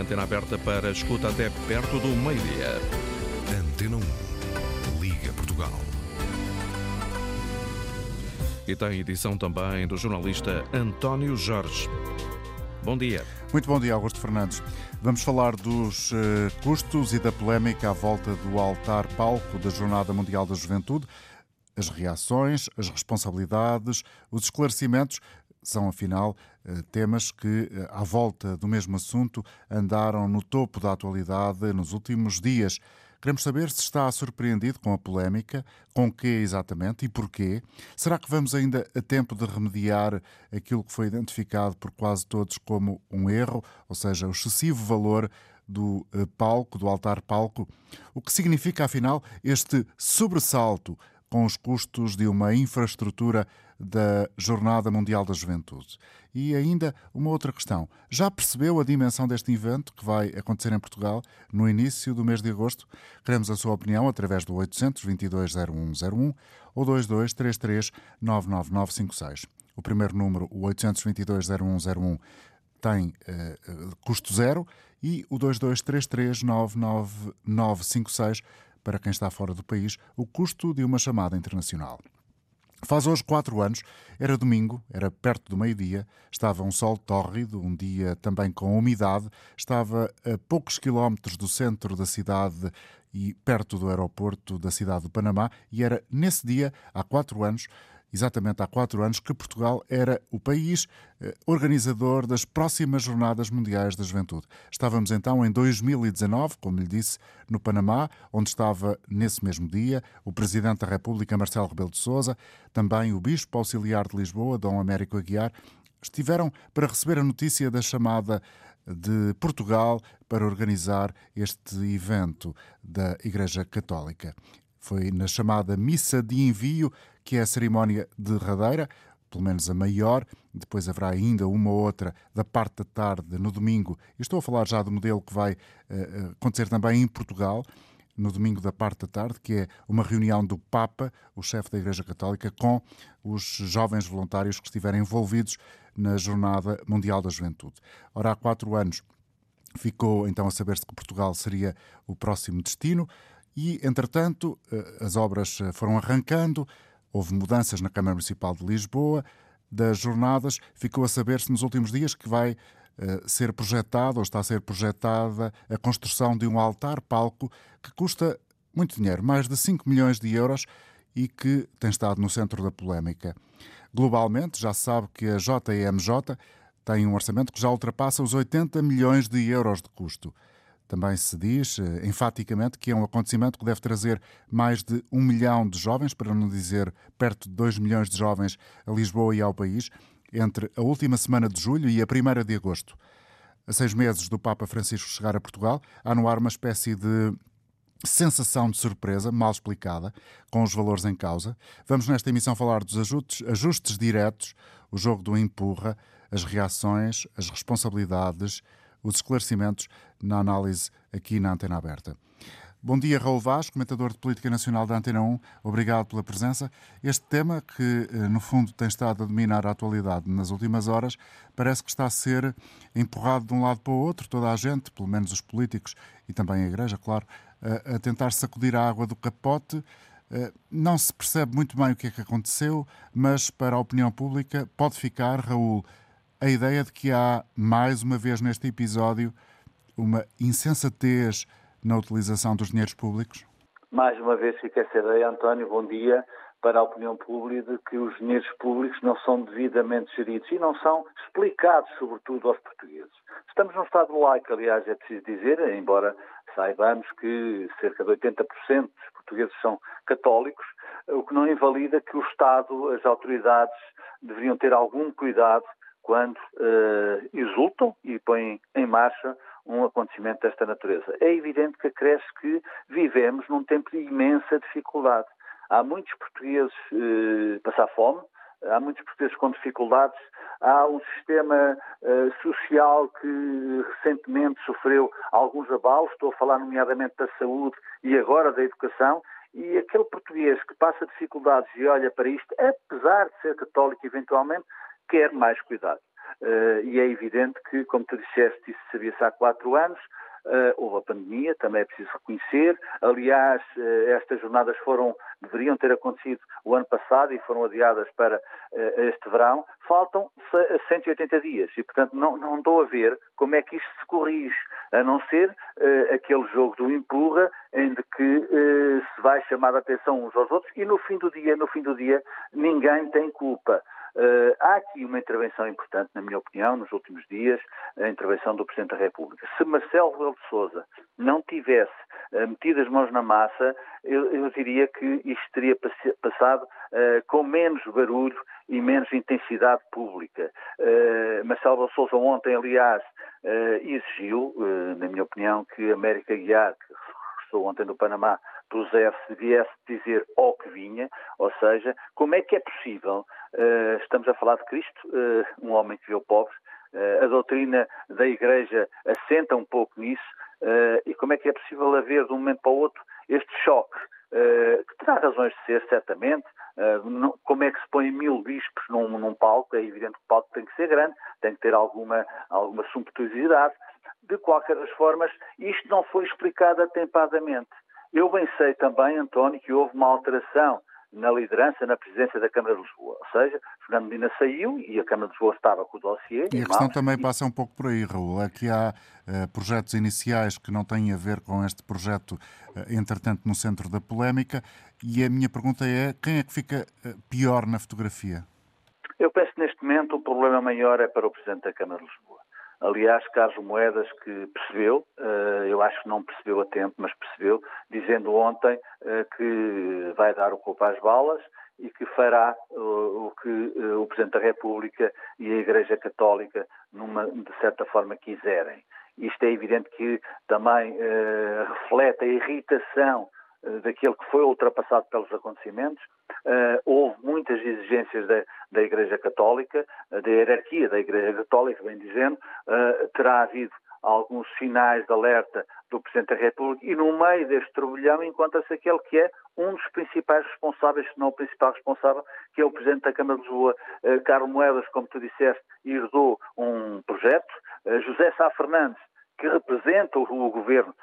antena aberta para escuta até perto do meio-dia. Antena 1, Liga Portugal. E tem edição também do jornalista António Jorge. Bom dia. Muito bom dia, Augusto Fernandes. Vamos falar dos uh, custos e da polémica à volta do altar-palco da Jornada Mundial da Juventude. As reações, as responsabilidades, os esclarecimentos são, afinal, uh, temas que, uh, à volta do mesmo assunto, andaram no topo da atualidade nos últimos dias. Queremos saber se está surpreendido com a polémica, com que exatamente e porquê. Será que vamos ainda a tempo de remediar aquilo que foi identificado por quase todos como um erro, ou seja, o excessivo valor do eh, palco, do altar-palco? O que significa, afinal, este sobressalto com os custos de uma infraestrutura da Jornada Mundial da Juventude. E ainda uma outra questão. Já percebeu a dimensão deste evento que vai acontecer em Portugal no início do mês de agosto? Queremos a sua opinião através do 822-0101 ou 2233-99956. O primeiro número, o 822-0101, tem uh, custo zero e o 2233-99956 para quem está fora do país, o custo de uma chamada internacional. Faz hoje quatro anos, era domingo, era perto do meio-dia, estava um sol tórrido, um dia também com umidade, estava a poucos quilómetros do centro da cidade e perto do aeroporto da cidade do Panamá, e era nesse dia, há quatro anos, exatamente há quatro anos, que Portugal era o país eh, organizador das próximas Jornadas Mundiais da Juventude. Estávamos então em 2019, como lhe disse, no Panamá, onde estava nesse mesmo dia o Presidente da República, Marcelo Rebelo de Sousa, também o Bispo Auxiliar de Lisboa, Dom Américo Aguiar, estiveram para receber a notícia da chamada de Portugal para organizar este evento da Igreja Católica. Foi na chamada Missa de Envio que é a cerimónia derradeira, pelo menos a maior. Depois haverá ainda uma ou outra da parte da tarde no domingo. Estou a falar já do modelo que vai uh, acontecer também em Portugal, no domingo da parte da tarde, que é uma reunião do Papa, o chefe da Igreja Católica, com os jovens voluntários que estiverem envolvidos na Jornada Mundial da Juventude. Ora, há quatro anos ficou então a saber-se que Portugal seria o próximo destino e, entretanto, eh, as obras foram arrancando, Houve mudanças na Câmara Municipal de Lisboa. Das jornadas, ficou a saber-se nos últimos dias que vai uh, ser projetada ou está a ser projetada a construção de um altar-palco que custa muito dinheiro, mais de 5 milhões de euros e que tem estado no centro da polémica. Globalmente, já se sabe que a JMJ tem um orçamento que já ultrapassa os 80 milhões de euros de custo. Também se diz, eh, enfaticamente, que é um acontecimento que deve trazer mais de um milhão de jovens, para não dizer perto de dois milhões de jovens, a Lisboa e ao país, entre a última semana de julho e a primeira de agosto. A seis meses do Papa Francisco chegar a Portugal, há no ar uma espécie de sensação de surpresa, mal explicada, com os valores em causa. Vamos nesta emissão falar dos ajustes, ajustes diretos, o jogo do empurra, as reações, as responsabilidades, os esclarecimentos na análise aqui na Antena Aberta. Bom dia, Raul Vaz, comentador de Política Nacional da Antena 1. Obrigado pela presença. Este tema, que eh, no fundo tem estado a dominar a atualidade nas últimas horas, parece que está a ser empurrado de um lado para o outro, toda a gente, pelo menos os políticos e também a Igreja, claro, a tentar sacudir a água do capote. Eh, não se percebe muito bem o que é que aconteceu, mas para a opinião pública pode ficar, Raul, a ideia de que há, mais uma vez neste episódio, uma insensatez na utilização dos dinheiros públicos? Mais uma vez fica essa ideia, António, bom dia, para a opinião pública de que os dinheiros públicos não são devidamente geridos e não são explicados, sobretudo, aos portugueses. Estamos num Estado laico, aliás, é preciso dizer, embora saibamos que cerca de 80% dos portugueses são católicos, o que não invalida que o Estado, as autoridades, deveriam ter algum cuidado quando uh, exultam e põem em marcha um acontecimento desta natureza. É evidente que acresce que vivemos num tempo de imensa dificuldade. Há muitos portugueses uh, passar fome, há muitos portugueses com dificuldades, há um sistema uh, social que recentemente sofreu alguns abalos, estou a falar nomeadamente da saúde e agora da educação, e aquele português que passa dificuldades e olha para isto, apesar de ser católico eventualmente, quer mais cuidado. E é evidente que, como tu disseste, isso sabia-se há quatro anos, Uh, houve a pandemia, também é preciso reconhecer. Aliás, uh, estas jornadas foram, deveriam ter acontecido o ano passado e foram adiadas para uh, este verão. Faltam 180 dias e, portanto, não, não estou a ver como é que isto se corrige, a não ser aquele jogo do empurra, em que se vai chamar a atenção uns aos outros e no fim do dia, no fim do dia, ninguém tem culpa. Uh, há aqui uma intervenção importante, na minha opinião, nos últimos dias, a intervenção do Presidente da República. Se Marcelo Rebelo de Sousa não tivesse uh, metido as mãos na massa, eu, eu diria que isto teria passado uh, com menos barulho e menos intensidade pública. Marcelo Rebelo de Sousa ontem, aliás, exigiu, na minha opinião, que América Guiar, que regressou ontem do Panamá, pusesse, viesse dizer ao que vinha, ou seja, como é que é possível, uh, estamos a falar de Cristo, uh, um homem que viu pobres, uh, a doutrina da Igreja assenta um pouco nisso, e como é que é possível haver de um momento para o outro este choque, que terá razões de ser, certamente, como é que se põe mil bispos num, num, palco, é evidente que o palco tem que ser grande, tem que ter alguma, alguma sumptuosidade, de qualquer das formas, isto não foi explicado atempadamente. Eu bem sei também, António, que houve uma alteração na liderança, na presidência da Câmara de Lisboa. Ou seja, Fernando Medina saiu e a Câmara de Lisboa estava com o dossiê. E a questão também passa um pouco por aí, Raul. É que há uh, projetos iniciais que não têm a ver com este projeto, uh, entretanto, no centro da polémica. E a minha pergunta é: quem é que fica uh, pior na fotografia? Eu penso que neste momento o problema maior é para o Presidente da Câmara de Lisboa. Aliás, Carlos Moedas que percebeu, eh, eu acho que não percebeu a tempo, mas percebeu, dizendo ontem eh, que vai dar o corpo às balas e que fará o que eh, o Presidente da República e a Igreja Católica, numa, de certa forma, quiserem. Isto é evidente que também reflete a irritação daquele que foi ultrapassado pelos acontecimentos. Houve muitas exigências da, da Igreja Católica, da hierarquia da Igreja Católica, bem dizendo, uh, terá havido alguns sinais de alerta do Presidente da República e no meio deste turbilhão encontra-se aquele que é um dos principais responsáveis, se não o principal responsável, que é o Presidente da Câmara de Lisboa, uh, Carlos Moedas, como tu disseste, herdou um projeto. José Sá Fernandes, que representa o Governo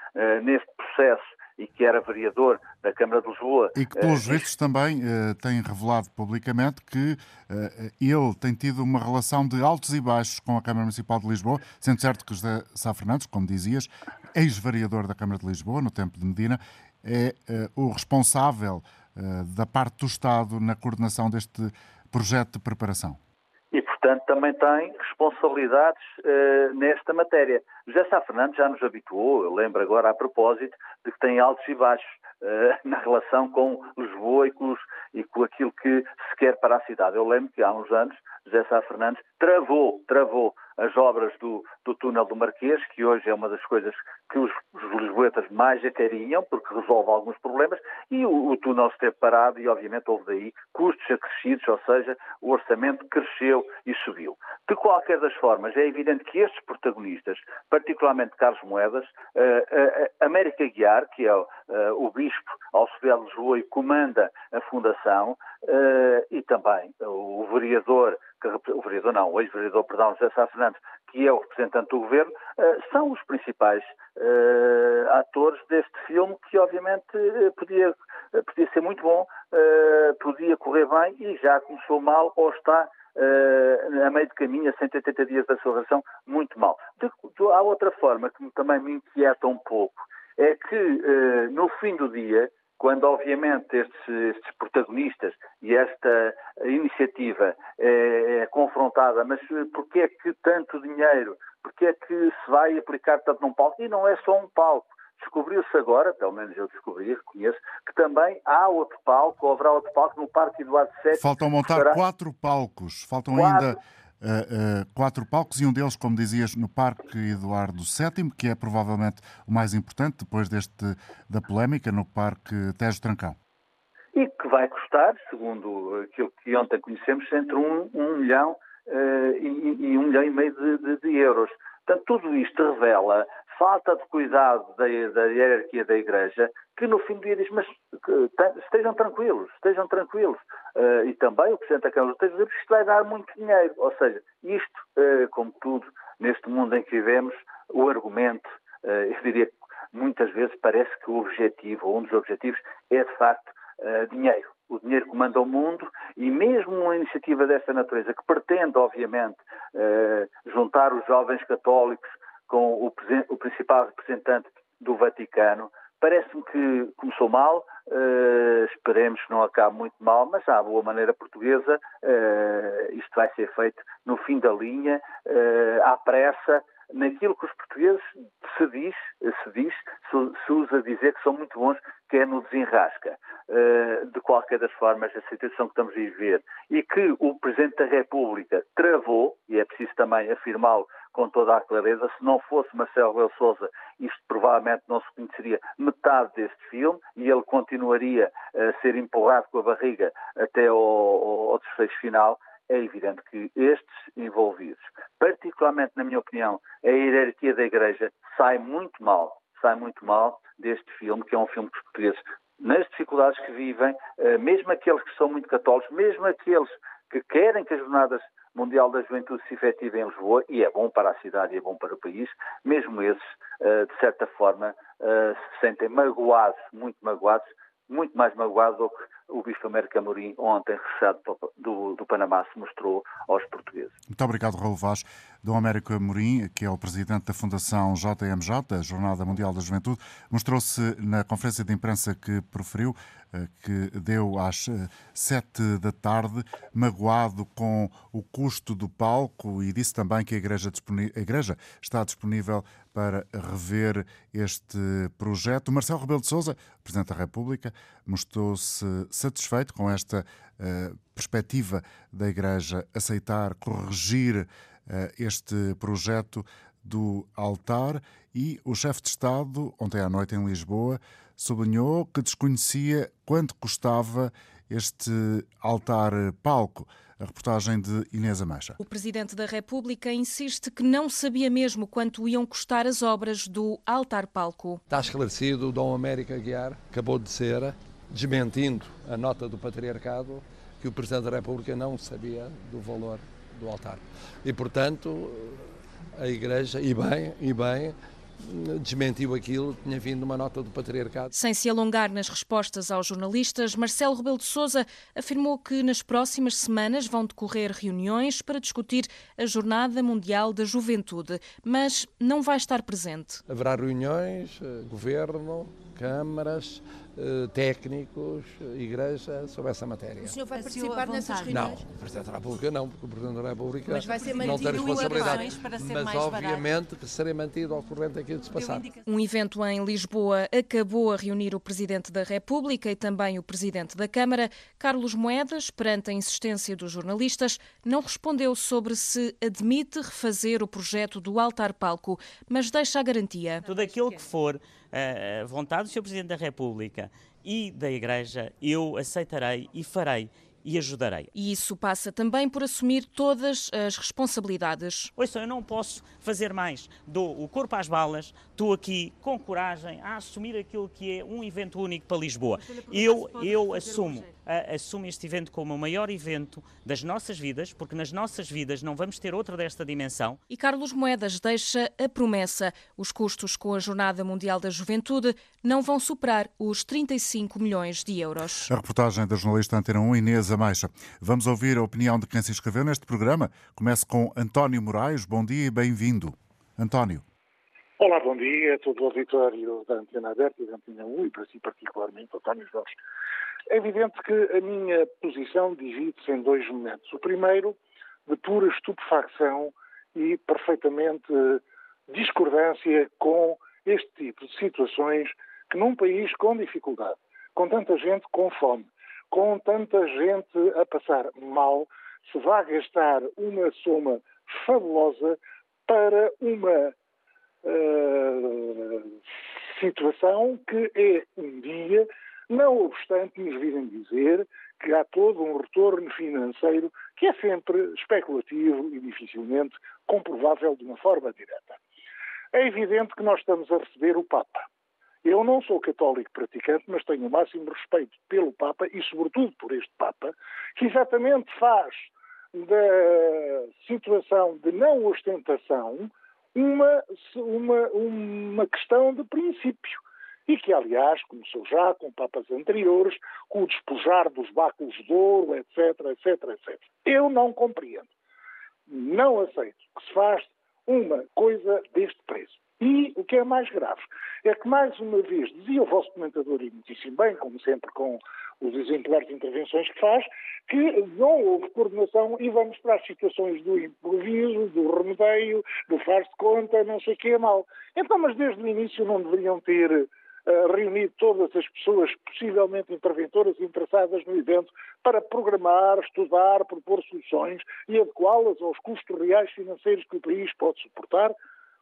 neste processo, e que era vereador da Câmara de Lisboa. E que, pelos uh, vistos, também uh, tem revelado publicamente que uh, ele tem tido uma relação de altos e baixos com a Câmara Municipal de Lisboa, sendo certo que José Sá Fernandes, como dizias, ex-vereador da Câmara de Lisboa, no tempo de Medina, é o responsável da parte do Estado na coordenação deste projeto de preparação e, portanto, também tem responsabilidades uh, nesta matéria. José Sá Fernandes já nos habituou, eu lembro agora a propósito, de que tem altos e baixos na relação com Lisboa e com, os, e com aquilo que se quer para a cidade. Eu lembro que há uns anos José Sá Fernandes travou, travou as obras do, do túnel do Marquês, que hoje é uma das coisas que os, os lisboetas mais acarinham, porque resolve alguns problemas, e o, o, túnel esteve parado e, obviamente, houve daí custos acrescidos, ou seja, o orçamento cresceu e subiu. De qualquer das formas, é evidente que estes protagonistas, particularmente Carlos Moedas, uh, uh, América Guiar, que é uh, o bispo auxiliar de Lisboa e comanda a fundação, e também o vereador que, o vereador não, o ex-vereador, perdão, José Sá Fernandes, que é o representante do governo, uh, são os principais uh, atores deste filme que obviamente uh, podia, podia ser muito bom, podia correr bem e já começou mal ou está a meio de caminho, a 180 dias da sua relação, muito mal. De, de, há outra forma que também me inquieta um pouco, é que no fim do dia quando obviamente estes, estes, protagonistas e esta iniciativa é, é, confrontada, mas porquê é que tanto dinheiro, porquê é que se vai aplicar tanto num palco? E não é só um palco. Descobriu-se agora, pelo menos eu descobri, reconheço, que também há outro palco, ou haverá outro palco no Parque Eduardo VII. Faltam montar fará... quatro palcos, faltam quatro... ainda uh, quatro palcos e um deles, como dizias, no Parque Eduardo VII, que é provavelmente o mais importante depois deste da polémica no Parque Tejo Trancão. E que vai custar, segundo aquilo que ontem conhecemos, entre um, um milhão uh, e, e, um milhão e meio de, de, de euros. Portanto, tudo isto revela, falta de cuidado da, da hierarquia da Igreja, que no fim do dia diz, mas estejam tranquilos, estejam tranquilos. Uh, e também o Presidente da Câmara dos Estados isto vai dar muito dinheiro. Ou seja, isto, uh, como tudo, neste mundo em que vivemos, o argumento, uh, eu diria que muitas vezes parece que o objetivo, ou um dos objetivos, é de facto dinheiro. O dinheiro comanda o mundo e mesmo uma iniciativa desta natureza, que pretende, obviamente, juntar os jovens católicos com o, o principal representante do Vaticano. Parece-me que começou mal, uh, esperemos que não acabe muito mal, mas à boa maneira portuguesa, uh, isto vai ser feito no fim da linha, uh, à pressa, naquilo que os portugueses se diz, se diz, se, usa dizer que são muito bons, que é no desenrasca. De qualquer das formas, a situação que estamos a viver e que o Presidente da República travou, e é preciso também afirmá-lo com toda a clareza, se não fosse Marcelo Rebelo Sousa, isto provavelmente não se conheceria metade deste filme e ele continuaria a ser empurrado com a barriga até ao, ao, ao desfecho final. É evidente que estes envolvidos, particularmente na minha opinião, a hierarquia da Igreja, sai muito mal, sai muito mal deste filme, que é um filme que os portugueses, nas dificuldades que vivem, eh, mesmo aqueles que são muito católicos, mesmo aqueles que querem que as jornadas Mundial da Juventude se efetive em Lisboa, e é bom para a cidade e é bom para o país, mesmo esses, eh, de certa forma, eh, se sentem magoados, muito magoados, muito mais magoados do que o Bispo Américo Amorim, ontem regressado do, do, Panamá, se mostrou aos portugueses. Muito obrigado, Raul Vaz. Dom Américo Amorim, que é o presidente da Fundação JMJ, Jornada Mundial da Juventude, mostrou-se na conferência de imprensa que proferiu, eh, que deu às eh, sete da tarde, magoado com o custo do palco e disse também que a Igreja, a Igreja está disponível para rever este projeto. Marcelo Rebelo de Sousa, Presidente da República, mostrou-se satisfeito com esta uh, perspectiva da Igreja aceitar corrigir uh, este projeto do altar e o chefe de Estado, ontem à noite em Lisboa, sublinhou que desconhecia quanto custava este altar-palco. A reportagem de Inês Amacha. O Presidente da República insiste que não sabia mesmo quanto iam custar as obras do altar-palco. Está esclarecido, o Dom América Guiar acabou de ser, desmentindo a nota do Patriarcado, que o Presidente da República não sabia do valor do altar. E, portanto, a Igreja, e bem, e bem, desmentiu aquilo, tinha vindo uma nota do patriarcado. Sem se alongar nas respostas aos jornalistas, Marcelo Rebelo de Sousa afirmou que nas próximas semanas vão decorrer reuniões para discutir a Jornada Mundial da Juventude, mas não vai estar presente. Haverá reuniões, eh, governo, câmaras, técnicos, igreja, sobre essa matéria. O senhor vai participar nessas reuniões? Não, o Presidente da República não, porque o Presidente da República mas vai ser não tem responsabilidade. Para ser mas mais obviamente barato. que serei mantido ao corrente aquilo que se passar. Um evento em Lisboa acabou a reunir o Presidente da República e também o Presidente da Câmara. Carlos Moedas, perante a insistência dos jornalistas, não respondeu sobre se admite refazer o projeto do altar-palco, mas deixa a garantia. Tudo aquilo que for a vontade do Sr. Presidente da República e da Igreja, eu aceitarei e farei e ajudarei. E isso passa também por assumir todas as responsabilidades. Ouça, eu não posso fazer mais. Dou o corpo às balas, estou aqui com coragem a assumir aquilo que é um evento único para Lisboa. Eu, eu assumo assume este evento como o maior evento das nossas vidas, porque nas nossas vidas não vamos ter outra desta dimensão. E Carlos Moedas deixa a promessa: os custos com a Jornada Mundial da Juventude não vão superar os 35 milhões de euros. A reportagem da jornalista Antena 1, Inês Ameixa. Vamos ouvir a opinião de quem se inscreveu neste programa. Começo com António Moraes. Bom dia e bem-vindo. António. Olá, bom dia a todo o auditório da Antena Aberta e da Antena 1 e para si particularmente, António Jorge. É evidente que a minha posição divide-se em dois momentos. O primeiro, de pura estupefacção e perfeitamente discordância com este tipo de situações que num país com dificuldade, com tanta gente com fome, com tanta gente a passar mal, se vá gastar uma soma fabulosa para uma uh, situação que é um dia não obstante nos virem dizer que há todo um retorno financeiro que é sempre especulativo e dificilmente comprovável de uma forma direta. É evidente que nós estamos a receber o Papa. Eu não sou católico praticante, mas tenho o máximo respeito pelo Papa e, sobretudo, por este Papa, que exatamente faz da situação de não ostentação uma, uma, uma questão de princípio. E que, aliás, começou já com papas anteriores, com o despojar dos báculos de ouro, etc, etc, etc. Eu não compreendo. Não aceito que se faz uma coisa deste preço. E o que é mais grave é que, mais uma vez, dizia o vosso comentador, e muitíssimo bem, como sempre com os exemplares de intervenções que faz, que não houve coordenação e vamos para as situações do improviso, do remedeio, do faz de conta, não sei o que é mal. Então, mas desde o início não deveriam ter reunido todas as pessoas possivelmente interventoras interessadas no evento para programar, estudar, propor soluções e adequá-las aos custos reais financeiros que o país pode suportar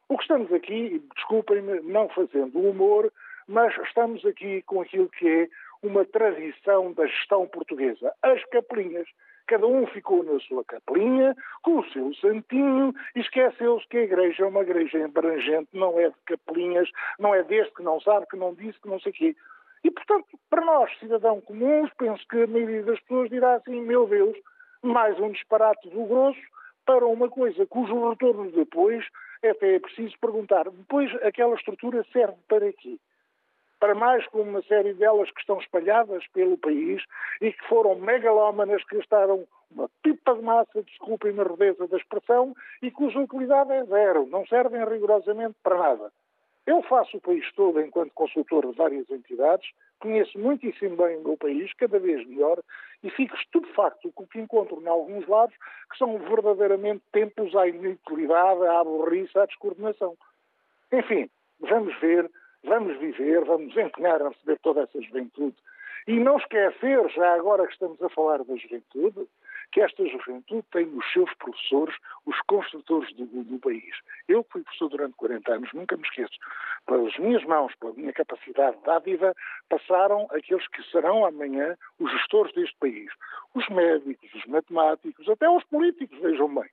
o que estamos aqui, desculpem-me, não fazendo humor, mas estamos aqui com aquilo que é uma tradição da gestão portuguesa. As capelinhas. Cada um ficou na sua capelinha, com o seu santinho, e esqueceu-se que a igreja é uma igreja abrangente, não é de capelinhas, não é deste que não sabe, que não disse, que não sei o quê. E, portanto, para nós, cidadãos comuns, penso que a maioria das pessoas dirá assim, meu Deus, mais um disparate do grosso para uma coisa cujo retorno depois até é preciso perguntar, depois aquela estrutura serve para quê? Para mais como uma série delas que estão espalhadas pelo país e que foram megalómanas que gastaram uma pipa de massa, desculpem a rudeza da expressão, e cuja utilidade é zero, não servem rigorosamente para nada. Eu faço o país todo enquanto consultor de várias entidades, conheço muitíssimo bem o meu país, cada vez melhor, e fico estupefacto com o que encontro em alguns lados, que são verdadeiramente tempos à inutilidade, à aborriça, à descoordenação. Enfim, vamos ver, vamos viver, vamos empenhar a receber toda essa juventude. E não esquecer, já agora que estamos a falar da juventude, que esta juventude tem os seus professores, os construtores do, do, país. Eu, fui professor durante 40 anos, nunca me esqueço. Pelas minhas mãos, pela minha capacidade dádiva, passaram aqueles que serão amanhã os gestores deste país. Os médicos, os matemáticos, até os políticos, vejam bem.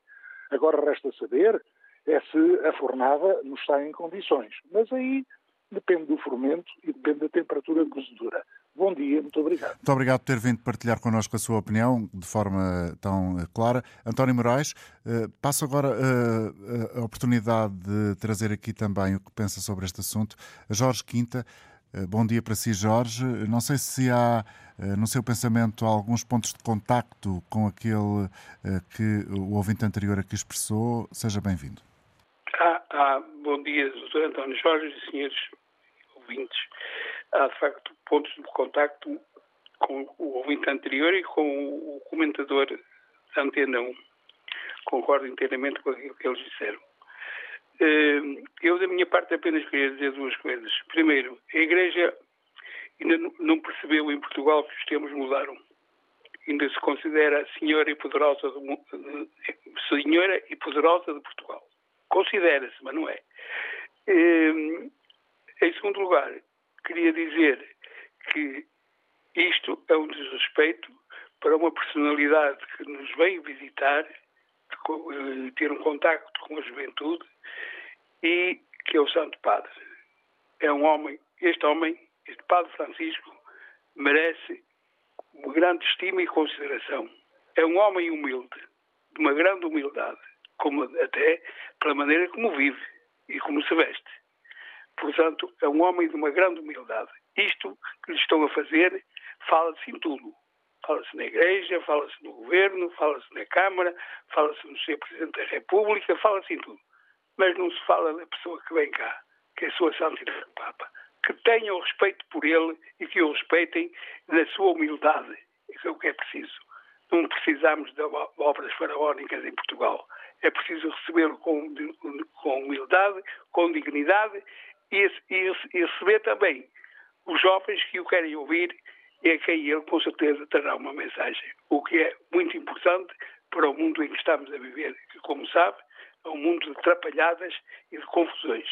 Agora resta saber é se a fornada nos está em condições. Mas aí depende do fermento e depende da temperatura cozedura. Bom dia, muito obrigado. Muito obrigado por ter vindo partilhar connosco a sua opinião de forma tão eh, clara. António Moraes, eh, passo agora eh, a oportunidade de trazer aqui também o que pensa sobre este assunto. Jorge Quinta, bom dia para si, Jorge. Não sei se há no seu pensamento alguns pontos de contacto com aquele que o ouvinte anterior aqui expressou. Seja bem-vindo. Ah, ah, bom dia, Dr. António Jorge e senhores ouvintes há de facto pontos de contacto com o ouvinte anterior e com o comentador da Antena 1. Concordo inteiramente com aquilo que eles disseram. Eh, eu, da minha parte, apenas queria dizer duas coisas. Primeiro, a Igreja ainda não percebeu em Portugal que os tempos mudaram. Ainda se considera senhora e poderosa de, senhora e poderosa de Portugal. Considera-se, mas não é. Em segundo lugar, queria dizer que isto é um desrespeito para uma personalidade que nos vem visitar, eh, ter um contacto com a juventude e que é o Santo Padre. É um homem, este homem, este Padre Francisco, merece uma grande estima e consideração. É um homem humilde, de uma grande humildade, como até pela maneira como vive e como se veste. Portanto, é um homem de uma grande humildade. Isto que lhe estão a fazer, fala-se em tudo. Fala-se na Igreja, fala-se no Governo, fala-se na Câmara, fala-se no Sr. Presidente da República, fala-se em tudo. Mas não se fala da pessoa que vem cá, que é a sua Santidade Papa. Que tenham respeito por ele e que o respeitem na sua humildade. Isso é o que é preciso. Não precisamos de obras faraónicas em Portugal. É preciso recebê-lo com, com humildade, com dignidade e, e, e receber também os jovens que o querem ouvir e a quem ele com certeza terá uma mensagem. O que é muito importante para o mundo em que estamos a viver, que, como sabe, é um mundo de atrapalhadas e de confusões.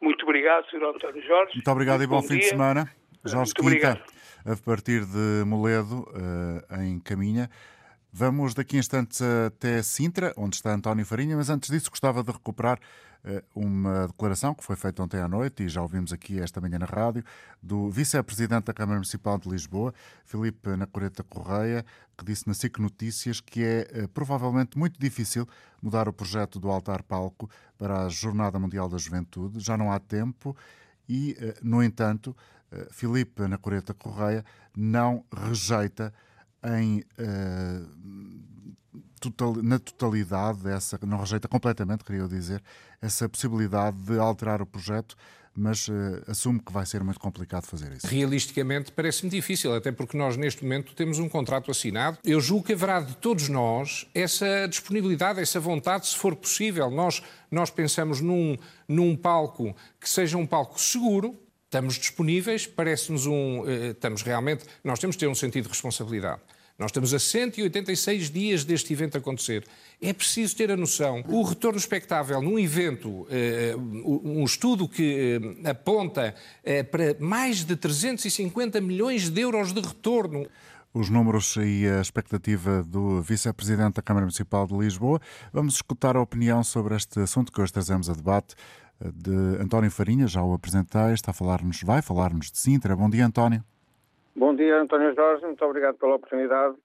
Muito obrigado, Sr. António Jorge. Muito obrigado muito e bom, bom fim dia. de semana. Jorge Muito Quinta, obrigado. a partir de Moledo, uh, em Caminha. Vamos daqui a instantes até Sintra, onde está António Farinha, mas antes disso gostava de recuperar uh, uma declaração que foi feita ontem à noite e já ouvimos aqui esta manhã na rádio, do vice-presidente da Câmara Municipal de Lisboa, Filipe Nacoreta Correia, que disse na SIC Notícias que é uh, provavelmente muito difícil mudar o projeto do altar palco para a Jornada Mundial da Juventude. Já não há tempo e, uh, no entanto, Filipe Nacoreta Correia não rejeita em, uh, total, na totalidade, essa, não rejeita completamente, queria dizer, essa possibilidade de alterar o projeto, mas uh, assume que vai ser muito complicado fazer isso. Realisticamente parece-me difícil, até porque nós neste momento temos um contrato assinado. Eu julgo que haverá de todos nós essa disponibilidade, essa vontade, se for possível. Nós, nós pensamos num, num palco que seja um palco seguro, estamos disponíveis, parece-nos um. Eh, estamos realmente. Nós temos de ter um sentido de responsabilidade. Nós estamos a 186 dias deste evento acontecer. É preciso ter a noção. O retorno expectável num evento, eh, um estudo que eh, aponta para mais de 350 milhões de euros de retorno. Os números e a expectativa do Vice-Presidente da Câmara Municipal de Lisboa. Vamos escutar a opinião sobre este assunto que hoje trazemos a debate de António Farinha, já o apresentei, está a falar-nos, vai falar-nos de Sintra. Bom dia, António. Bom dia, António Jorge, muito obrigado pela oportunidade.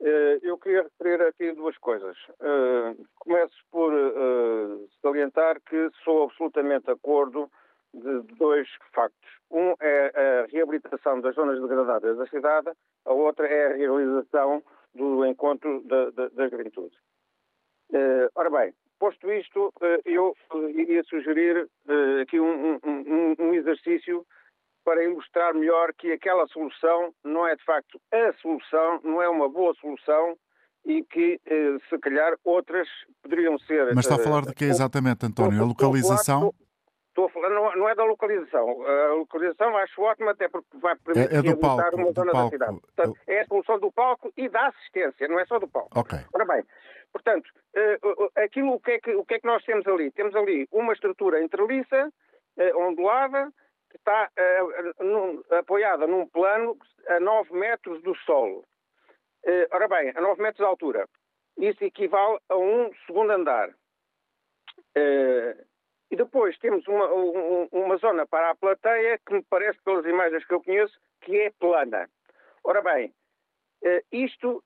Eh, eu queria referir aqui duas coisas. Eh, começo por eh, salientar que sou absolutamente de acordo de dois factos. Um é a reabilitação das zonas degradadas da cidade, a outra é a realização do encontro da, da. Ora bem, Posto isto, eh, eu eh, iria sugerir eh, aqui um, um, um exercício para ilustrar melhor que aquela solução não é de facto a solução, não é uma boa solução e que, se calhar, outras poderiam ser. Mas está a falar de que exatamente, António? A localização? Estou a falar, não, é da localização. A localização acho ótima, até porque vai permitir é, é do palco, uma zona da cidade. Portanto, é a solução do palco e da assistência, não é só do palco. Ok. Ora bem, Portanto, eh, aquilo, o que, é que, o que é que nós temos ali? Temos ali uma estrutura entreliça, eh, ondulada, que está eh, apoiada num plano a 9 metros do solo. Ora bem, a 9 metros de altura. Isso equivale a um segundo andar. E depois temos uma, uma zona para a plateia que me parece, pelas imagens que eu conheço, que é plana. Ora bem, isto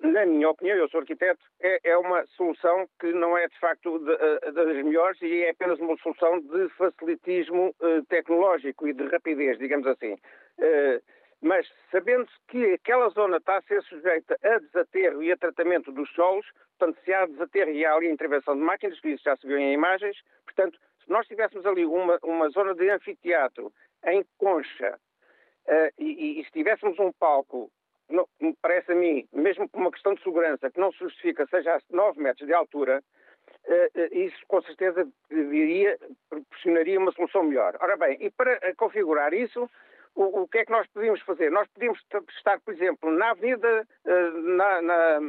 na minha opinião, eu sou arquiteto, é, é uma solução que não é de facto de, de, das melhores e é apenas uma solução de facilitismo uh, tecnológico e de rapidez, digamos assim. Uh, mas sabendo-se que aquela zona está a ser sujeita a desaterro e a tratamento dos solos, portanto, se há desaterro e há ali intervenção de máquinas, isso já se viu em imagens, portanto, se nós tivéssemos ali uma, uma zona de anfiteatro em concha uh, e, e, se tivéssemos um palco parece a mim, mesmo por uma questão de segurança que não se justifica, seja a 9 metros de altura, eh, eh, isso com certeza proporcionaria uma solução melhor. Ora bem, e para eh, configurar isso, o, o que é que nós podíamos fazer? Nós podíamos estar, por exemplo, na Avenida, na, na,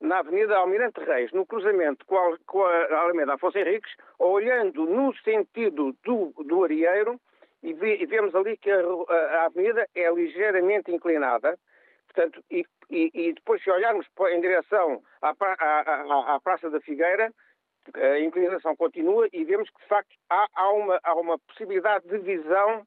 na Avenida Almirante Reis, no cruzamento com a, com a Alameda Afonso Henriques, olhando no sentido do, do Arieiro, e, ve, e vemos ali que a, a avenida é ligeiramente inclinada, Portanto, e, e, e, depois, se olharmos em direção à, à, à, Praça da Figueira, a inclinação continua e vemos que, de facto, há, há, uma, há uma possibilidade de visão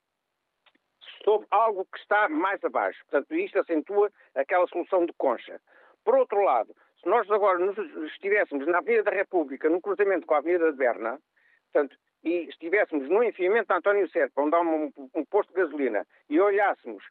sobre algo que está mais abaixo. Portanto, isto acentua aquela solução de concha. Por outro lado, se nós agora nos estivéssemos na Avenida da República, no cruzamento com a Avenida de Berna, portanto, e estivéssemos no enfiamento de António Serpa, onde há um, um posto de gasolina, e olhássemos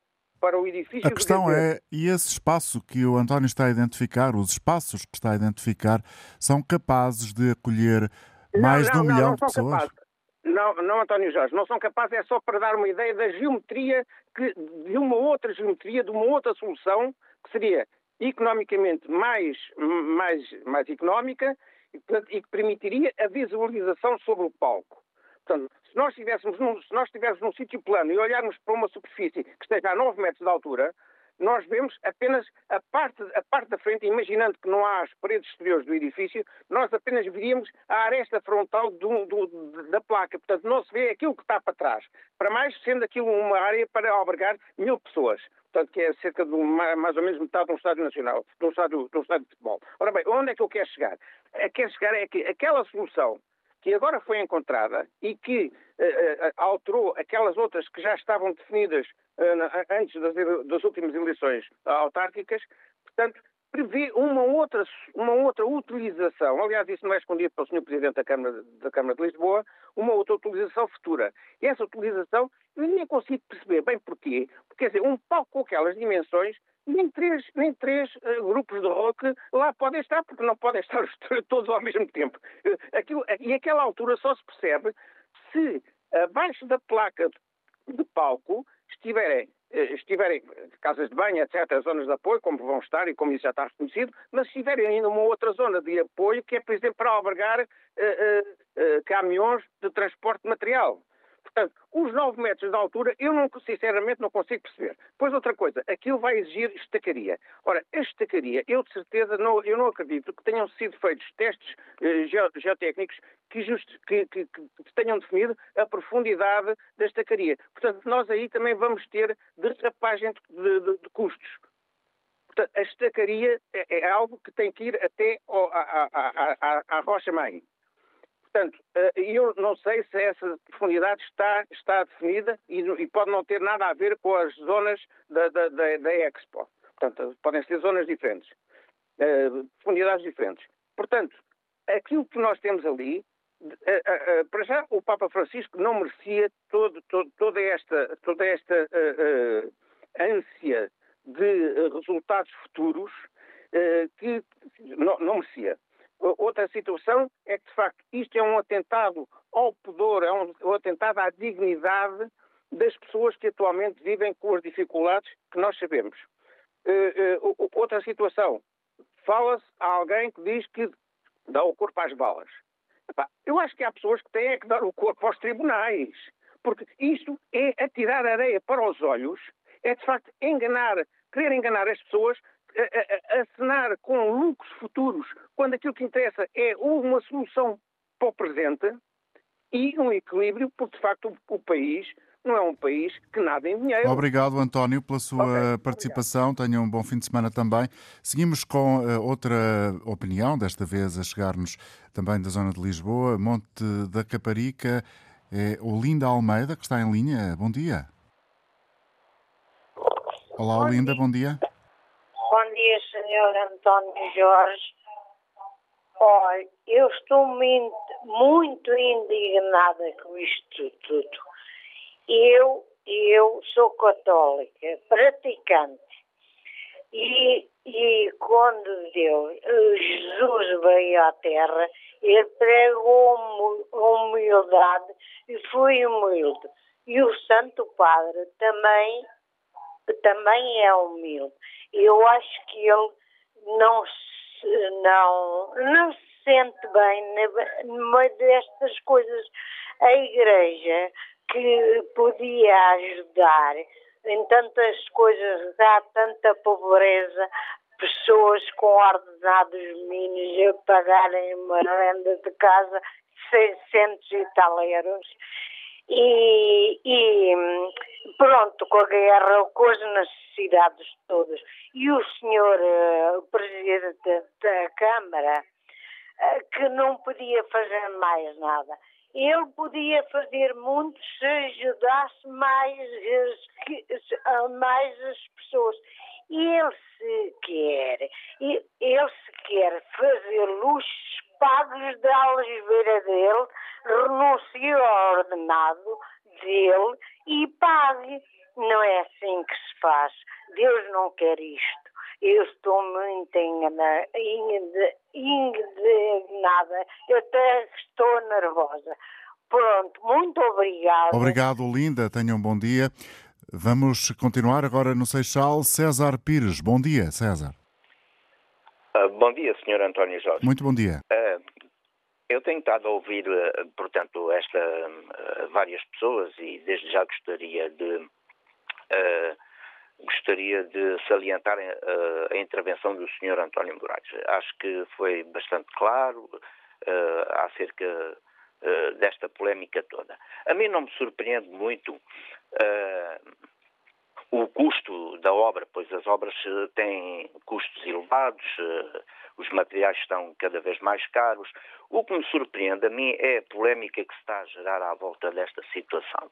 para o edifício. A questão é, e esse espaço que o António está a identificar, os espaços que está a identificar, são capazes de acolher não, mais não, de um não, milhão de pessoas? Capazes. Não, não, António Jorge, não são capazes, é só para dar uma ideia da geometria, que, de uma outra geometria, de uma outra solução, que seria economicamente mais, mais, mais económica e, e que permitiria a visualização sobre o palco. Portanto, nós estivéssemos num, se nós estivéssemos num sítio plano e olharmos para uma superfície que esteja a 9 metros de altura, nós vemos apenas a parte, a parte da frente, imaginando que não há as paredes exteriores do edifício, nós apenas veríamos a aresta frontal do, do, da placa. Portanto, não se vê aquilo que está para trás. Para mais, sendo aquilo uma área para albergar mil pessoas portanto, que é cerca de mais ou menos metade de um estádio nacional, de um estádio, de um estádio de futebol. Ora bem, onde é que eu quero chegar? A quero chegar é que aquela solução que agora foi encontrada e que uh, uh, alterou aquelas outras que já estavam definidas uh, antes das, das, últimas eleições autárquicas, portanto, prevê uma outra, uma outra utilização, aliás, isso não é escondido pelo Sr. Presidente da Câmara, da Câmara de Lisboa, uma outra utilização futura. E essa utilização, eu nem consigo perceber bem porquê, porque, quer dizer, um palco com aquelas dimensões, nem três, nem três uh, grupos de rock lá podem estar, porque não podem estar todos ao mesmo tempo. Aquilo, e aquela altura só se percebe se abaixo da placa de palco estiverem eh, estiverem casas de banho, etc., zonas de apoio, como vão estar e como isso já está reconhecido, mas estiverem ainda uma outra zona de apoio, que é, por exemplo, para albergar uh, uh, uh, caminhões de transporte de material. Portanto, os 9 metros de altura, eu não, sinceramente não consigo perceber. Pois outra coisa, aquilo vai exigir estacaria. Ora, a estacaria, eu de certeza não, eu não acredito que tenham sido feitos testes eh, geotécnicos que, just, que, que, que, tenham definido a profundidade da estacaria. Portanto, nós aí também vamos ter derrapagem de, de, de custos. Portanto, a estacaria é, é, algo que tem que ir até ao, à, à, à, à rocha-mãe. Portanto, eh, eu não sei se essa profundidade está, está definida e, e pode não ter nada a ver com as zonas da, da, da, da Expo. Portanto, podem ser zonas diferentes, uh, profundidades diferentes. Portanto, aquilo que nós temos ali, uh, uh, para já o Papa Francisco não merecia todo, todo, toda esta, toda esta ânsia de resultados futuros que não, não merecia. Outra situação é que, de facto, isto é um atentado ao pudor, é um, atentado à dignidade das pessoas que atualmente vivem com as dificuldades que nós sabemos. Uh, uh, outra situação, fala-se a alguém que diz que dá o corpo às balas. Eu acho que há pessoas que têm que dar o corpo aos tribunais, porque isto é atirar areia para os olhos, é de facto enganar, querer enganar as pessoas acenar com lucros futuros, quando aquilo que interessa é uma solução para o presente e um equilíbrio, porque de facto o, país não é um país que nada em dinheiro. Obrigado, António, pela sua okay, participação. Obrigado. Tenha um bom fim de semana também. Seguimos com uh, outra opinião, desta vez a chegar-nos também da zona de Lisboa, Monte da Caparica. É Olinda Almeida, que está em linha. Bom dia. Olá, Olinda, bom dia. Sr. António Jorge. Olha, eu estou muito, muito indignada com isto tudo. Eu, eu sou católica, praticante. E, e quando Deus, Jesus veio à Terra, ele pregou humildade e foi humilde. E o Santo Padre também, também é humilde eu acho que ele não se, não, não se sente bem meio destas coisas. A Igreja, que podia ajudar em tantas coisas, dá tanta pobreza, pessoas com ordenados mínimos a pagarem uma renda de casa 600 e e, e, pronto, com a guerra, com as necessidades todas. E o senhor uh, presidente da Câmara, uh, que não podia fazer mais nada. Ele podia fazer muito se ajudasse mais, mais as pessoas. Ele se quer, ele se quer fazer luxos pagos da algebeira dele, renuncie ao ordenado dele e pague. Não é assim que se faz. Deus não quer isto. Eu estou muito indignada. Eu até estou nervosa. Pronto, muito obrigada. Obrigado, Linda. Tenha um bom dia. Vamos continuar agora no Seixal. César Pires. Bom dia, César. Uh, bom dia, Sr. António Jorge. Muito bom dia. Uh, eu tenho estado a ouvir, uh, portanto, esta várias pessoas e desde já gostaria de gostaria de salientar a, a intervenção do Sr. António Moraes. Acho que foi bastante claro uh, acerca uh, desta polémica toda. A mim não me surpreende muito uh, o custo da obra, pois as obras têm custos elevados, os materiais estão cada vez mais caros. O que me surpreende a mim é a polémica que se está a gerar à volta desta situação.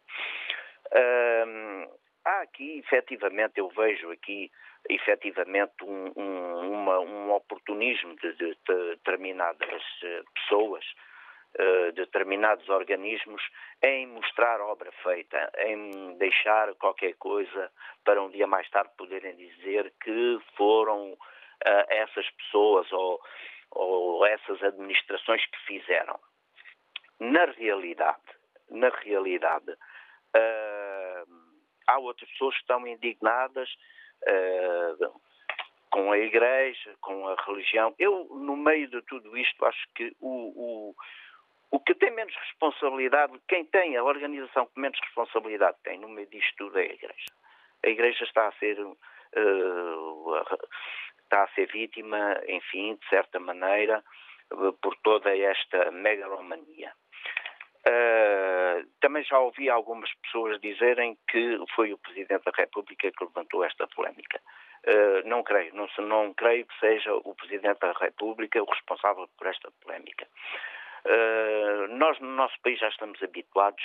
Uh, há aqui, efetivamente, eu vejo aqui, efetivamente, um, um, uma, um oportunismo de, de, de determinadas eh, pessoas, uh, determinados organismos, em mostrar obra feita, em deixar qualquer coisa para um dia mais tarde poderem dizer que foram uh, essas pessoas ou, ou essas administrações que fizeram. Na realidade, na realidade, uh, há outras pessoas que estão indignadas uh, com a igreja, com a religião. Eu, no meio de tudo isto, acho que o, o, o que tem menos responsabilidade, quem tem, a organização que menos responsabilidade tem no meio disto tudo é a igreja. A igreja está a ser. Uh, está a ser vítima, enfim, de certa maneira, por toda esta megalomania. Uh, também já ouvi algumas pessoas dizerem que foi o Presidente da República que levantou esta polémica. Uh, não creio, não, não, creio que seja o Presidente da República o responsável por esta polémica. Uh, nós, no nosso país, já estamos habituados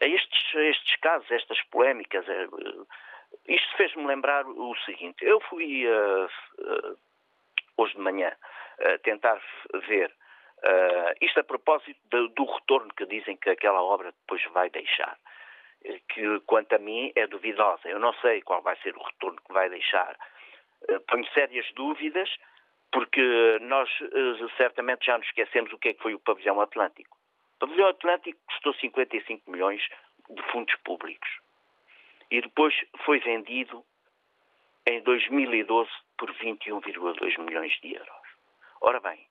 a estes, estes casos, estas polémicas. isto fez-me lembrar o seguinte: eu fui hoje de manhã tentar ver Uh, isto a propósito do, do, retorno que dizem que aquela obra depois vai deixar, eh, que quanto a mim é duvidosa. Eu não sei qual vai ser o retorno que vai deixar. Uh, tenho sérias dúvidas, porque nós uh, certamente já nos esquecemos o que é que foi o Pavilhão Atlântico. O Pavilhão Atlântico custou 55 milhões de fundos públicos e depois foi vendido em 2012 por 21,2 milhões de euros. Ora bem,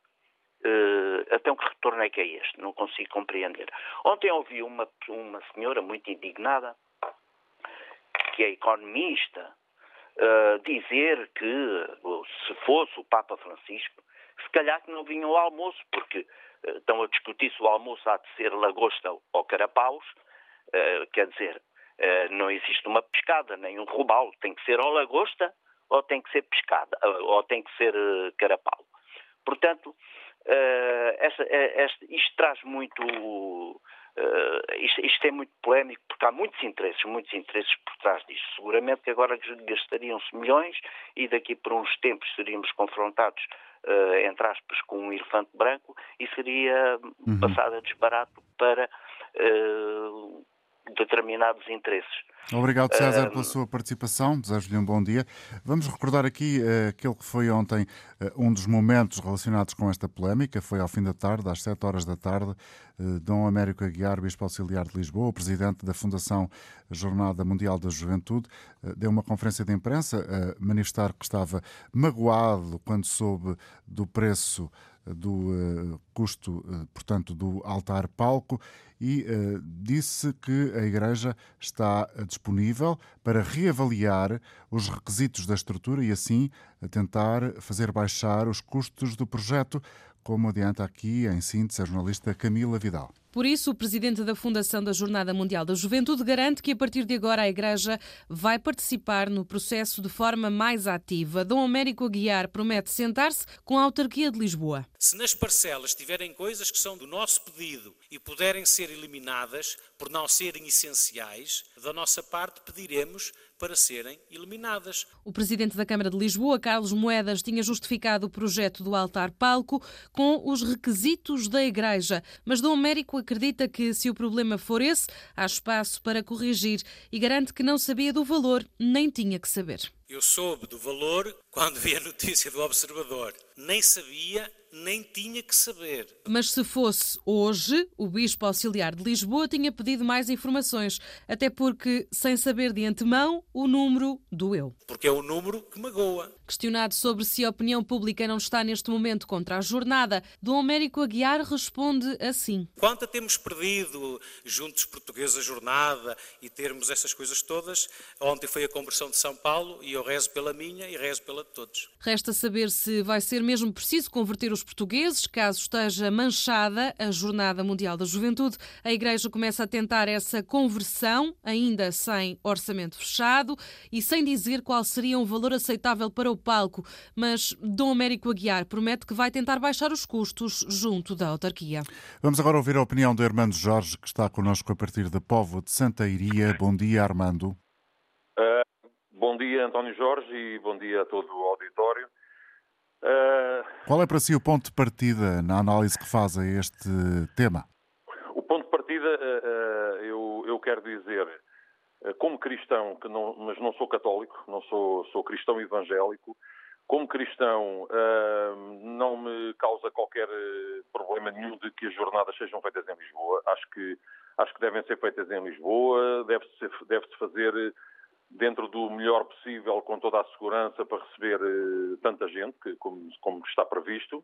Uh, então que retorno é que é este? Não consigo compreender. Ontem ouvi uma, uma senhora muito indignada, que é economista, uh, dizer que se fosse o Papa Francisco, se calhar que não vinha ao almoço, porque uh, estão a discutir se o almoço há de ser lagosta ou carapaus, quer dizer, não existe uma pescada, nem um robalo, tem que ser ou lagosta ou tem que ser pescada, ou tem que ser carapau. Portanto, Uh, esta, eh, esta, isto traz muito. Uh, isto, isto, é muito polémico porque há muitos interesses, muitos interesses por trás disto. Seguramente que agora gastariam-se milhões e daqui por uns tempos seríamos confrontados, uh, entre aspas, com um elefante branco e seria uhum. passado a desbarato para determinados interesses. Obrigado, César, pela sua participação. Desejo-lhe um bom dia. Vamos recordar aqui uh, aquele que foi ontem uh, um dos momentos relacionados com esta polémica. Foi ao fim da tarde, às 7 horas da tarde, uh, Dom Américo Aguiar, Bispo Auxiliar de Lisboa, presidente da Fundação Jornada Mundial da Juventude, deu uma conferência de imprensa a manifestar que estava magoado quando soube do preço do custo, portanto, do altar-palco e uh, disse que a Igreja está disponível para reavaliar os requisitos da estrutura e, assim, tentar fazer baixar os custos do projeto, como adianta aqui, em síntese, a jornalista Camila Vidal. Por isso, o presidente da Fundação da Jornada Mundial da Juventude garante que a partir de agora a Igreja vai participar no processo de forma mais ativa. Dom Américo Aguiar promete sentar-se com a autarquia de Lisboa. Se nas parcelas tiverem coisas que são do nosso pedido e puderem ser eliminadas por não serem essenciais, da nossa parte pediremos para serem eliminadas. O presidente da Câmara de Lisboa, Carlos Moedas, tinha justificado o projeto do altar-palco com os requisitos da Igreja, mas Dom Américo acredita que, se o problema for esse, há espaço para corrigir e garante que não sabia do valor, nem tinha que saber. Eu soube do valor quando vi a notícia do Observador. Nem sabia nem tinha que saber. Mas se fosse hoje, o Bispo Auxiliar de Lisboa tinha pedido mais informações, até porque, sem saber de antemão, o número doeu. Porque é o número que magoa. Questionado sobre se a opinião pública não está neste momento contra a jornada, Dom Américo Aguiar responde assim. Quanto a termos perdido juntos portugueses a jornada e termos essas coisas todas, ontem foi a conversão de São Paulo e eu rezo pela minha e rezo pela de todos. Resta saber se vai ser mesmo preciso converter os portugueses, caso esteja manchada a Jornada Mundial da Juventude. A Igreja começa a tentar essa conversão, ainda sem orçamento fechado e sem dizer qual seria um valor aceitável para o palco. Mas Dom Américo Aguiar promete que vai tentar baixar os custos junto da autarquia. Vamos agora ouvir a opinião do Armando Jorge, que está connosco a partir da Povo de Santa Iria. Bom dia, Armando. Uh, bom dia, António Jorge, e bom dia a todo o auditório. Uh... Qual é para si o ponto de partida na análise que faz a este tema? O ponto de partida, uh, eu, eu quero dizer, como cristão, que não, mas não sou católico, não sou, sou cristão evangélico, como cristão, não me causa qualquer problema nenhum de que as jornadas sejam feitas em Lisboa. Acho que, acho que devem ser feitas em Lisboa, deve-se deve -se fazer dentro do melhor possível, com toda a segurança para receber tanta gente, que, como, como, está previsto.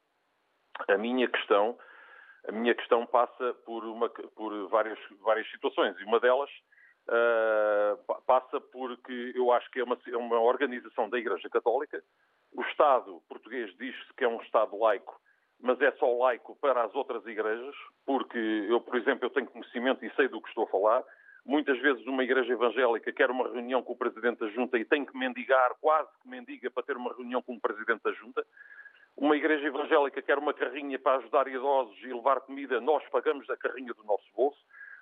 A minha questão, a minha questão passa por, uma, por várias, várias situações e uma delas uh, passa porque eu acho que é uma, é uma organização da Igreja Católica. O Estado português diz-se que é um Estado laico, mas é só laico para as outras igrejas, porque eu, por exemplo, eu tenho conhecimento e sei do que estou a falar Muitas vezes uma igreja evangélica quer uma reunião com o Presidente da Junta e tem que mendigar, quase que mendiga, para ter uma reunião com o Presidente da Junta. Uma igreja evangélica quer uma carrinha para ajudar idosos e levar comida, nós pagamos a carrinha do nosso bolso.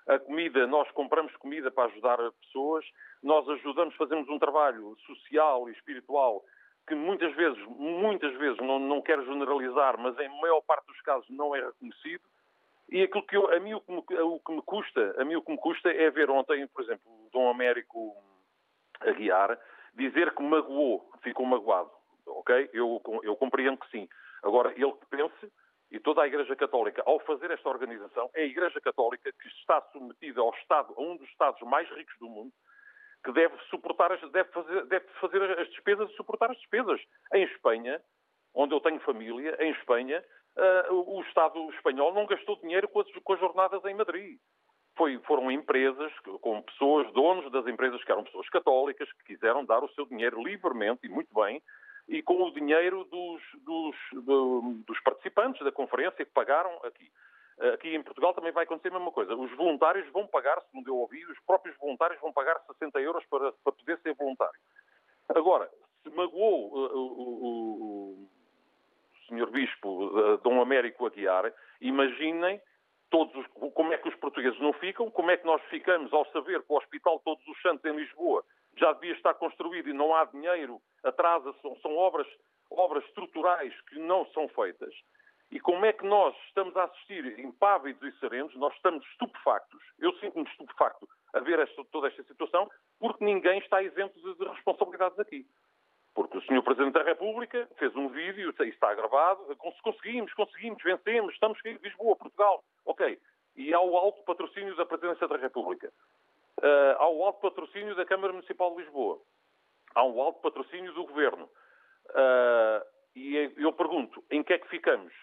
A comida, nós compramos comida para ajudar pessoas, nós ajudamos, fazemos um trabalho social e espiritual que muitas vezes, muitas vezes, não, não quero generalizar, mas em maior parte dos casos não é reconhecido. E aquilo que eu, a mim o que, me, o que me custa, a mim o que me custa é ver ontem, por exemplo, o Dom Américo Aguiar dizer que magoou, ficou magoado. Ok? Eu, eu compreendo que sim. Agora, ele que pense, e toda a Igreja Católica, ao fazer esta organização, é a Igreja Católica que está submetida ao Estado, a um dos Estados mais ricos do mundo, que deve suportar, deve fazer, deve fazer as despesas e suportar as despesas. Em Espanha, onde eu tenho família, em Espanha, uh, o Estado espanhol não gastou dinheiro com as, com as jornadas em Madrid. Foi, foram empresas, com pessoas, donos das empresas que eram pessoas católicas, que quiseram dar o seu dinheiro livremente e muito bem, e com o dinheiro dos, dos, dos participantes da conferência que pagaram aqui. Aqui em Portugal também vai acontecer a mesma coisa. Os voluntários vão pagar, segundo eu ouvi, os próprios voluntários vão pagar 60 euros para, para poder ser voluntário. Agora, se magoou uh, uh, Sr. Bispo uh, Dom Américo Aguiar, imaginem todos os, como é que os portugueses não ficam, como é que nós ficamos ao saber que o Hospital Todos os Santos em Lisboa já devia estar construído e não há dinheiro, atrasa, são, são obras, obras estruturais que não são feitas. E como é que nós estamos a assistir impávidos e serenos, nós estamos estupefactos, eu sinto-me estupefacto a ver esta, toda esta situação, porque ninguém está isento de, de responsabilidades aqui. Porque o Sr. Presidente da República fez um vídeo, isso está gravado, conseguimos, conseguimos, vencemos, estamos em Lisboa, Portugal. Ok. E há o alto patrocínio da Presidência da República. Há o alto patrocínio da Câmara Municipal de Lisboa. Há um alto patrocínio do Governo. Uh, e eu pergunto, em que é que ficamos?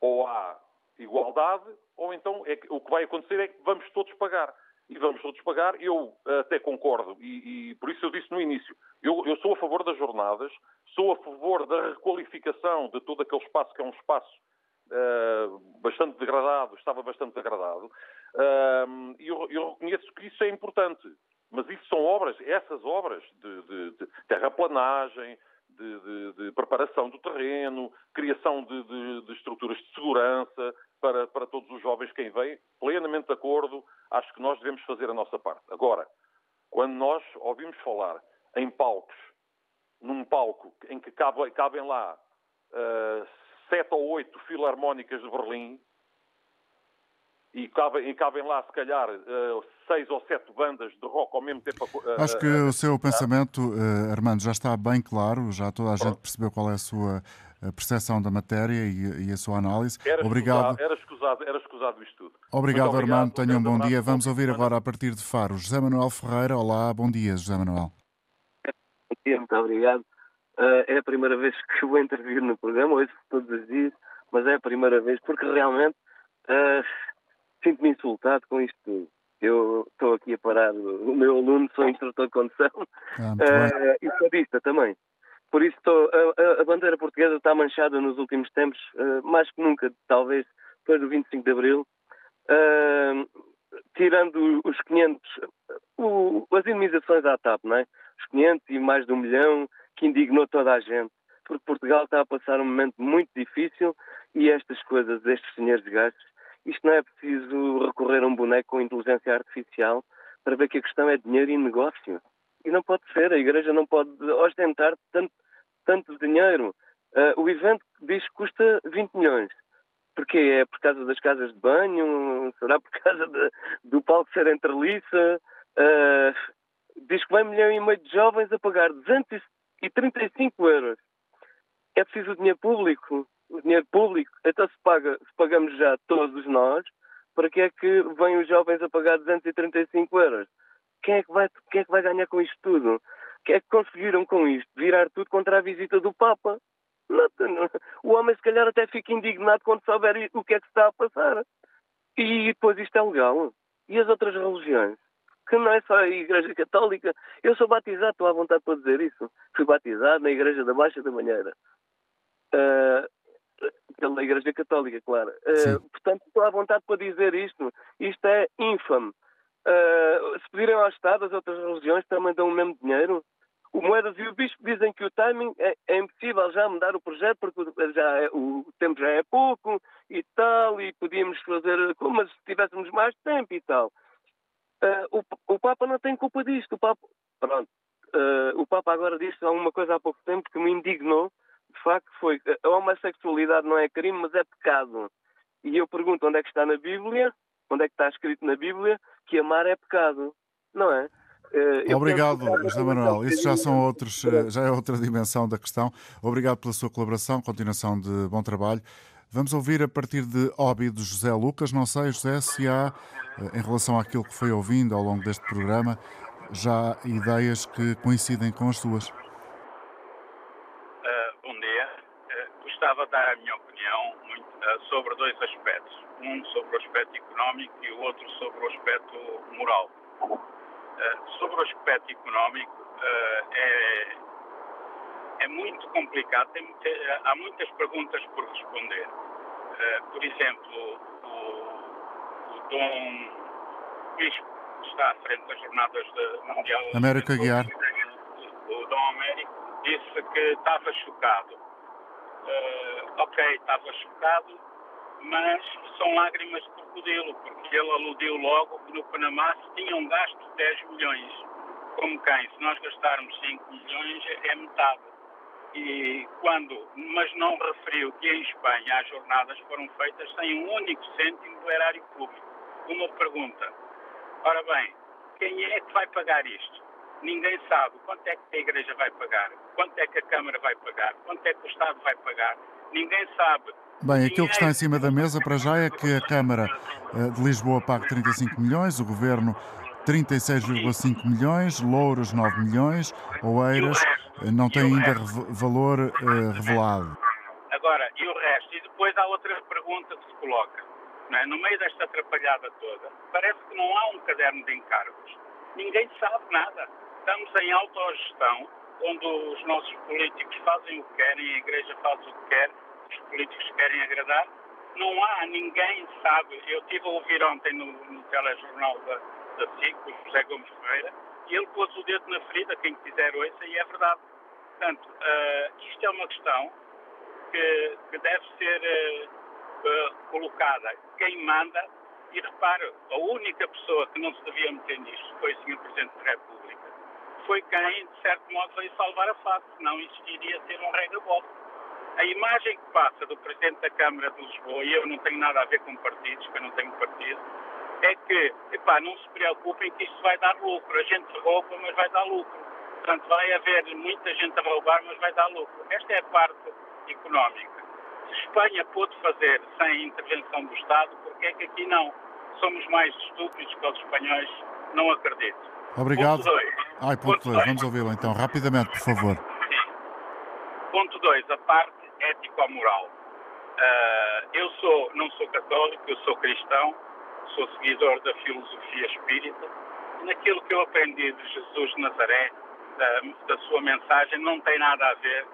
Ou há igualdade, ou então é que, o que vai acontecer é que vamos todos pagar e vamos todos pagar. Eu até concordo, e, e por isso eu disse no início, eu, eu, sou a favor das jornadas, sou a favor da requalificação de todo aquele espaço que é um espaço bastante degradado, estava bastante degradado, uh, e eu, eu reconheço que isso é importante. Mas isso são obras, essas obras de, de, de terraplanagem, de, de, de, preparação do terreno, criação de, de, estruturas de segurança para, para todos os jovens que vêm, plenamente de acordo, acho que nós devemos fazer a nossa parte. Agora, quando nós ouvimos falar em palcos, num palco em que cabe, cabem lá uh, sete ou oito filarmónicas de Berlim, e cabem, e cabem lá, se calhar, uh, seis ou sete bandas de rock ao mesmo tempo. Uh, Acho que uh, o seu pensamento, Armando, já está bem claro, já toda a gente percebeu qual é a sua percepção da matéria e, e a sua análise. Era obrigado. Escusado, era escusado, era escusado isto tudo. Obrigado, obrigado Armando. Tenha um bom dia. Vamos ouvir agora a partir de Faro. José Manuel Ferreira. Olá, bom dia, José Manuel. Bom dia, muito obrigado. Uh, é a primeira vez que vou intervir no programa, ouço todos os dias, mas é a primeira vez porque realmente uh, sinto-me insultado com isto tudo. Eu estou aqui a parar o meu aluno, sou instrutor de condução ah, uh, e estadista também. Por isso estou, a, a, bandeira portuguesa está manchada nos últimos tempos, mais que nunca, talvez depois do 25 de Abril, tirando os 500, o, as indemnizações à TAP, não é? Os 500 e mais de um milhão, que indignou toda a gente, porque Portugal está a passar um momento muito difícil e estas coisas, estes senhores gastos, isto não é preciso recorrer a um boneco com inteligência artificial para ver que a questão é dinheiro e negócio. E não pode ser, a Igreja não pode ostentar tanto, tanto dinheiro. Uh, o evento diz que custa 20 milhões. Porquê? É por causa das casas de banho? Será por causa de, do palco ser entre liça? Uh, diz que vai um milhão e meio de jovens a pagar 235 euros. É preciso dinheiro público o dinheiro público, então se, paga, se pagamos já todos nós, para que é que vêm os jovens a pagar 235 euros? Quem é que vai, quem é que vai ganhar com isto tudo? Quem é que conseguiram com isto? Virar tudo contra a visita do Papa? O homem se calhar até fica indignado quando souber o que é que está a passar. E depois isto é legal. E as outras religiões? Que não é só a Igreja Católica. Eu sou batizado, estou à vontade para dizer isso. Fui batizado na Igreja da Baixa da Manheira. Uh, pela Igreja Católica, claro. Uh, portanto, estou à vontade para dizer isto. Isto é infame. Uh, se pedirem ao Estado, as outras religiões também dão o mesmo dinheiro. O Moedas e o Bispo dizem que o timing é, é impossível já mudar o projeto porque já é, o tempo já é pouco e tal, e podíamos fazer como se tivéssemos mais tempo e tal. Uh, o, o, Papa não tem culpa disto. O Papa, pronto, uh, o Papa agora disse alguma coisa há pouco tempo que me indignou, de facto foi a homossexualidade não é crime, mas é pecado. E eu pergunto onde é que está na Bíblia, onde é que está escrito na Bíblia que amar é pecado, não é? Eu Obrigado, José Manuel. Isso já são outros, eh, já é outra dimensão da questão. Obrigado pela sua colaboração, continuação de bom trabalho. Vamos ouvir a partir de Óbidos José Lucas. Não sei, José, se há, eh, em relação àquilo que foi ouvindo ao longo deste programa, já ideias que coincidem com as suas. gostava de dar a minha opinião muito, uh, sobre dois aspectos. Um sobre o aspecto económico e o outro sobre o aspecto moral. Uh, sobre o aspecto económico, uh, é, é muito complicado, tem, há muitas perguntas por responder. por exemplo, o, o Dom Bispo está à frente das Jornadas Mundial. América Guiar. O Dom Américo disse que estava chocado uh, ok, estava chocado, mas são lágrimas de crocodilo, porque ele aludiu logo que no Panamá se tinham gasto 10 milhões. Como quem? Se nós gastarmos 5 milhões, é metade. E quando, mas não referiu que em Espanha as jornadas foram feitas sem um único cêntimo do erário público. Uma pergunta. Ora bem, quem é que vai pagar isto? Ninguém sabe quanto é que a Igreja vai pagar, quanto é que a Câmara vai pagar, quanto é que o Estado vai pagar. Ninguém sabe. Bem, aquilo que está em cima da mesa para já é que a Câmara eh, de Lisboa paga 35 milhões, o Governo 36,5 milhões, Louros 9 milhões, Oeiras não tem ainda valor uh, revelado. Agora, e o resto? E depois há outra pergunta que se coloca. É? No meio desta atrapalhada toda, parece que não há um caderno de encargos. Ninguém sabe nada. Estamos em autogestão, onde os nossos políticos fazem o que querem, a Igreja faz o que quer, os políticos querem agradar. Não há, ninguém sabe. Eu estive a ouvir ontem no, no telejornal da, da SIC, o José Gomes Ferreira, e ele pôs o dedo na ferida, quem quiser ouça, e é verdade. Portanto, uh, isto é uma questão que, que deve ser uh, uh, colocada. Quem manda, e repare, a única pessoa que não se devia meter nisto foi o Sr. Presidente da República foi quem, de certo modo, veio salvar a face, não existiria ser um regabote. A imagem que passa do Presidente da Câmara de Lisboa, e eu não tenho nada a ver com partidos, que eu não tenho partido, é que, epá, não se preocupem que isto vai dar lucro. A gente rouba, mas vai dar lucro. Portanto, vai haver muita gente a roubar, mas vai dar lucro. Esta é a parte económica. Se Espanha pôde fazer sem intervenção do Estado, porque é que aqui não? Somos mais estúpidos que os espanhóis? Não acredito. Obrigado. Ponto Ai, ponto 2. Vamos ouvi-lo então, rapidamente, por favor. Ponto 2, a parte ético-moral. Uh, eu sou, não sou católico, eu sou cristão, sou seguidor da filosofia espírita. E naquilo que eu aprendi de Jesus de Nazaré, da, da sua mensagem, não tem nada a ver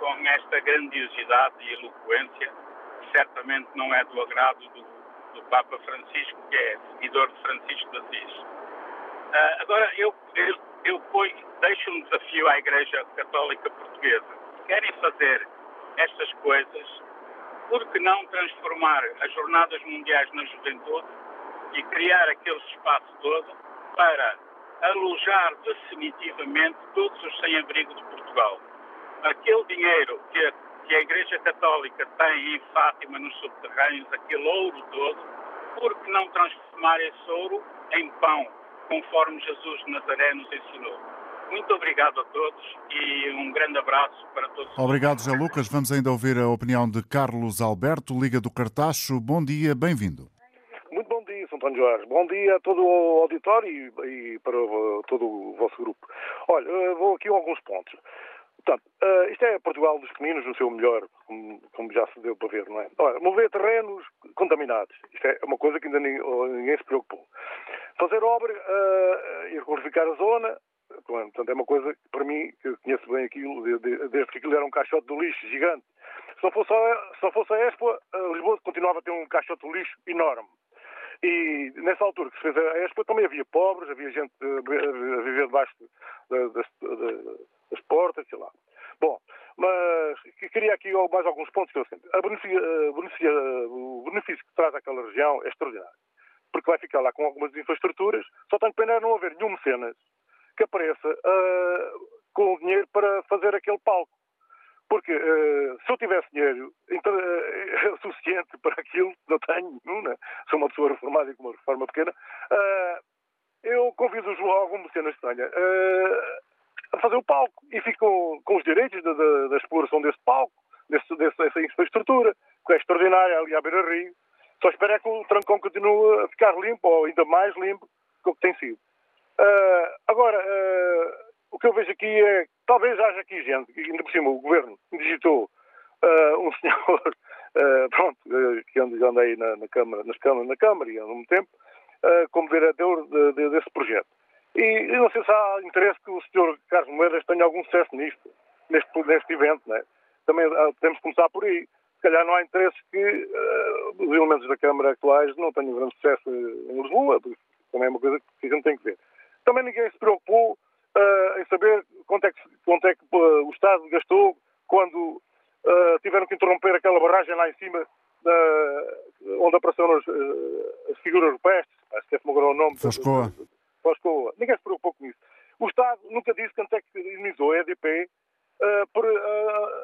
com esta grandiosidade e eloquência, que certamente não é do agrado do, do Papa Francisco, que é seguidor de Francisco de Assis. Uh, agora, eu, eu, eu deixo um desafio à Igreja Católica Portuguesa. Se querem fazer estas coisas, por que não transformar as Jornadas Mundiais na Juventude e criar aquele espaço todo para alojar definitivamente todos os sem-abrigo de Portugal? Aquele dinheiro que a, que a Igreja Católica tem em Fátima, nos subterrâneos, aquele ouro todo, por que não transformar esse ouro em pão, conforme Jesus de Nazaré nos ensinou? Muito obrigado a todos e um grande abraço para todos. Obrigado, José Lucas. Vamos ainda ouvir a opinião de Carlos Alberto, Liga do Cartacho. Bom dia, bem-vindo. São Jorge. Bom dia a todo o auditório e, para todo o vosso grupo. Olha, eh, vou aqui a alguns pontos. Portanto, uh, isto é Portugal dos pequeninos no seu melhor, como, como, já se deu para ver, não é? Mover terrenos contaminados. Isto é uma coisa que ainda ninguém, ninguém se preocupou. Fazer obra uh, e requalificar a zona, Portanto, é uma coisa que, para mim, que eu conheço bem aquilo, desde que aquilo era um caixote de lixo gigante. Se não fosse a, se não fosse a Expo, Lisboa continuava a ter um caixote de lixo enorme. E nessa altura que se fez a Expo também havia pobres, havia gente a viver debaixo das, das, portas, sei lá. Bom, mas queria aqui mais alguns pontos que eu sinto. A beneficia, a o benefício que traz àquela região é extraordinário. Porque vai ficar lá com algumas infraestruturas, só tem pena não haver nenhum mecenas que apareça uh, com o dinheiro para fazer aquele palco. Porque uh, se eu tivesse dinheiro uh, suficiente para aquilo, não tenho nenhum, né? sou uma pessoa reformada e com uma reforma pequena, uh, eu convido algum mecenas que tenha a fazer o palco e fico com, com os direitos da, exploração desse palco, desse, desse, dessa infraestrutura, que é extraordinária ali à beira-rio. Só espero é que o trancão continue a ficar limpo, ou ainda mais limpo, do que tem sido. Agora, o que eu vejo aqui é talvez haja aqui gente, ainda por cima o governo digitou uh, um senhor, pronto, que anda, anda aí na, na, Câmara, nas câmaras, na Câmara e há um tempo, como diretor de, de, desse projeto. E não sei se há interesse que o senhor Carlos Moedas tenha algum sucesso nisto, neste, neste evento, né? Também podemos começar por aí. Se calhar não há interesse que os elementos da Câmara atuais não tenham grande sucesso em Lisboa, também é uma coisa que a gente tem que ver. Também ninguém se preocupou uh, em saber quanto é que, quanto é que uh, o Estado gastou quando uh, tiveram que interromper aquela barragem lá em cima, onde apareceram as, as figuras rupestres, acho que é o nome. Foscoa. Foscoa. Ninguém se preocupou com isso. O Estado nunca disse quanto é que indemnizou a EDP por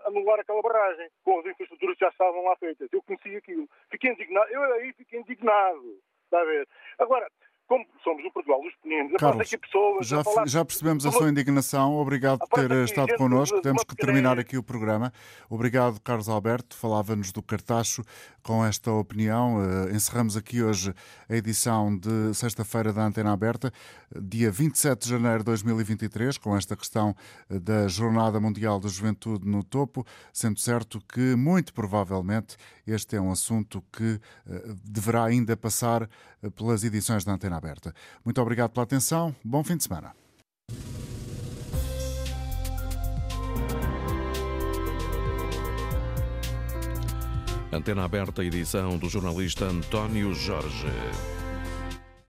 anular aquela barragem, com as infraestruturas que já estavam lá feitas. Eu conheci aquilo. Fiquei indignado. Eu aí fiquei indignado. Está a ver? Agora, como somos o Portugal dos pequeninos, Carlos, pessoas já, falar... já percebemos a sua indignação. Obrigado por ter estado connosco. Temos que terminar aqui o programa. Obrigado, Carlos Alberto. Falava-nos do Cartacho com esta opinião. Uh, encerramos aqui hoje a edição de sexta-feira da Antena Aberta, dia 27 de janeiro de 2023, com esta questão eh, da Jornada Mundial da Juventude no topo, sendo certo que, muito provavelmente, este é um assunto que uh, deverá ainda passar pelas edições da Antena Aberta. Muito obrigado pela atenção. Bom fim de semana. Antena Aberta, edição do jornalista António Jorge.